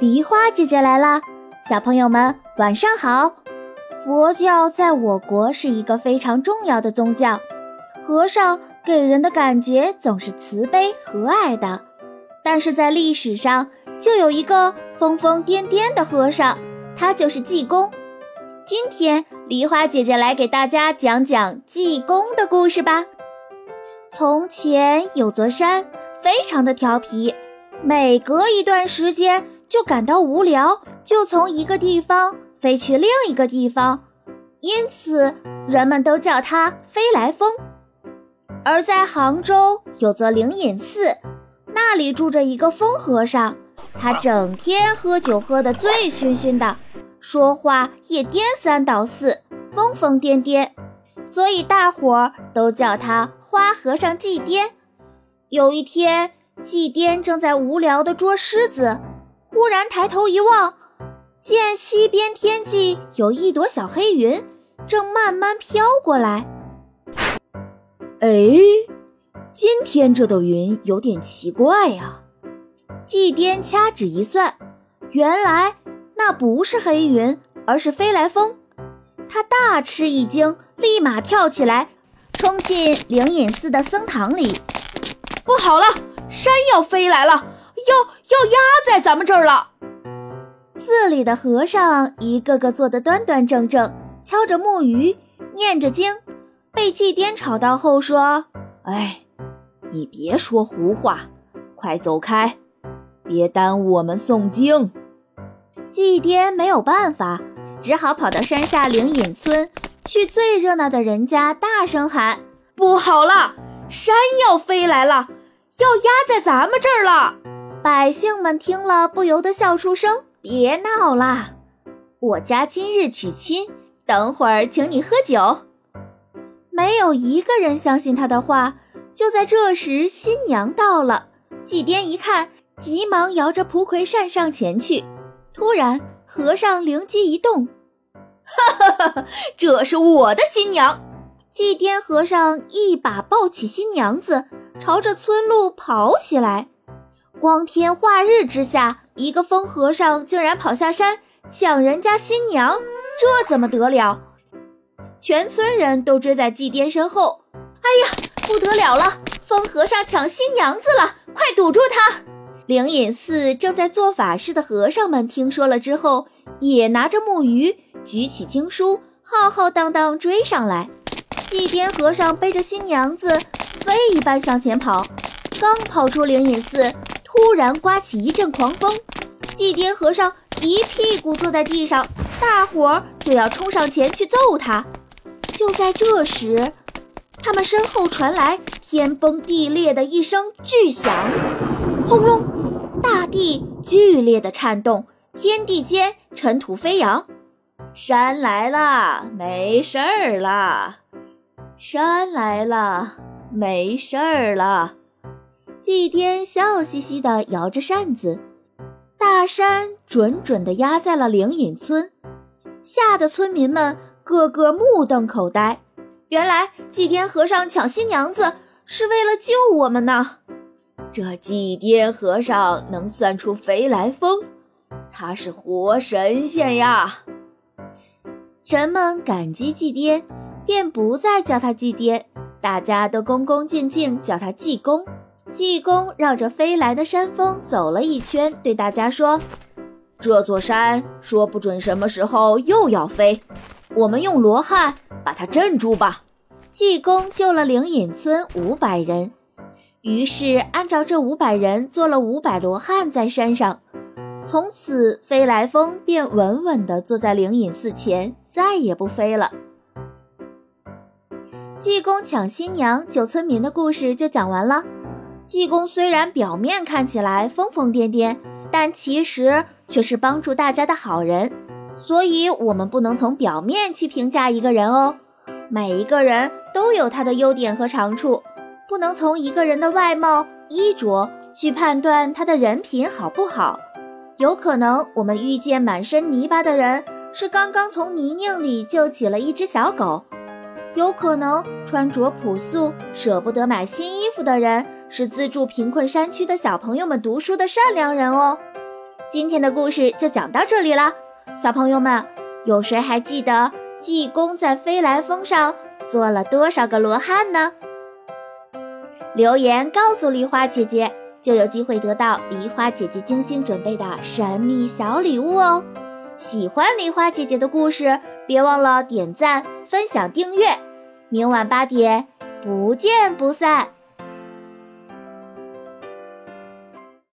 梨花姐姐来啦！小朋友们晚上好。佛教在我国是一个非常重要的宗教，和尚给人的感觉总是慈悲和蔼的。但是在历史上，就有一个疯疯癫癫的和尚，他就是济公。今天梨花姐姐来给大家讲讲济公的故事吧。从前有座山，非常的调皮，每隔一段时间。就感到无聊，就从一个地方飞去另一个地方，因此人们都叫它飞来峰。而在杭州有座灵隐寺，那里住着一个疯和尚，他整天喝酒喝得醉醺醺的，说话也颠三倒四，疯疯癫癫，所以大伙儿都叫他花和尚祭颠。有一天，祭颠正在无聊地捉狮子。忽然抬头一望，见西边天际有一朵小黑云，正慢慢飘过来。哎，今天这朵云有点奇怪呀！祭颠掐指一算，原来那不是黑云，而是飞来峰。他大吃一惊，立马跳起来，冲进灵隐寺的僧堂里。不好了，山要飞来了！要要压在咱们这儿了。寺里的和尚一个个坐得端端正正，敲着木鱼，念着经。被祭颠吵到后，说：“哎，你别说胡话，快走开，别耽误我们诵经。”祭颠没有办法，只好跑到山下灵隐村，去最热闹的人家大声喊：“不好了，山要飞来了，要压在咱们这儿了！”百姓们听了，不由得笑出声。别闹啦！我家今日娶亲，等会儿请你喝酒。没有一个人相信他的话。就在这时，新娘到了。祭颠一看，急忙摇着蒲葵扇上前去。突然，和尚灵机一动：“哈哈哈哈！这是我的新娘！”祭颠和尚一把抱起新娘子，朝着村路跑起来。光天化日之下，一个疯和尚竟然跑下山抢人家新娘，这怎么得了？全村人都追在祭奠身后。哎呀，不得了了！疯和尚抢新娘子了，快堵住他！灵隐寺正在做法事的和尚们听说了之后，也拿着木鱼，举起经书，浩浩荡荡追上来。祭奠和尚背着新娘子，飞一般向前跑，刚跑出灵隐寺。突然刮起一阵狂风，祭颠和尚一屁股坐在地上，大伙儿就要冲上前去揍他。就在这时，他们身后传来天崩地裂的一声巨响，轰隆，大地剧烈的颤动，天地间尘土飞扬。山来了，没事儿了。山来了，没事儿了。祭颠笑嘻嘻地摇着扇子，大山准准地压在了灵隐村，吓得村民们个个目瞪口呆。原来祭颠和尚抢新娘子是为了救我们呢！这祭颠和尚能算出飞来峰，他是活神仙呀！人们感激祭颠，便不再叫他祭颠，大家都恭恭敬敬叫他济公。济公绕着飞来的山峰走了一圈，对大家说：“这座山说不准什么时候又要飞，我们用罗汉把它镇住吧。”济公救了灵隐村五百人，于是按照这五百人做了五百罗汉在山上，从此飞来峰便稳稳地坐在灵隐寺前，再也不飞了。济公抢新娘救村民的故事就讲完了。济公虽然表面看起来疯疯癫癫，但其实却是帮助大家的好人，所以我们不能从表面去评价一个人哦。每一个人都有他的优点和长处，不能从一个人的外貌、衣着去判断他的人品好不好。有可能我们遇见满身泥巴的人，是刚刚从泥泞里救起了一只小狗；有可能穿着朴素、舍不得买新衣服的人。是资助贫困山区的小朋友们读书的善良人哦。今天的故事就讲到这里了。小朋友们，有谁还记得济公在飞来峰上做了多少个罗汉呢？留言告诉梨花姐姐，就有机会得到梨花姐姐精心准备的神秘小礼物哦。喜欢梨花姐姐的故事，别忘了点赞、分享、订阅。明晚八点，不见不散。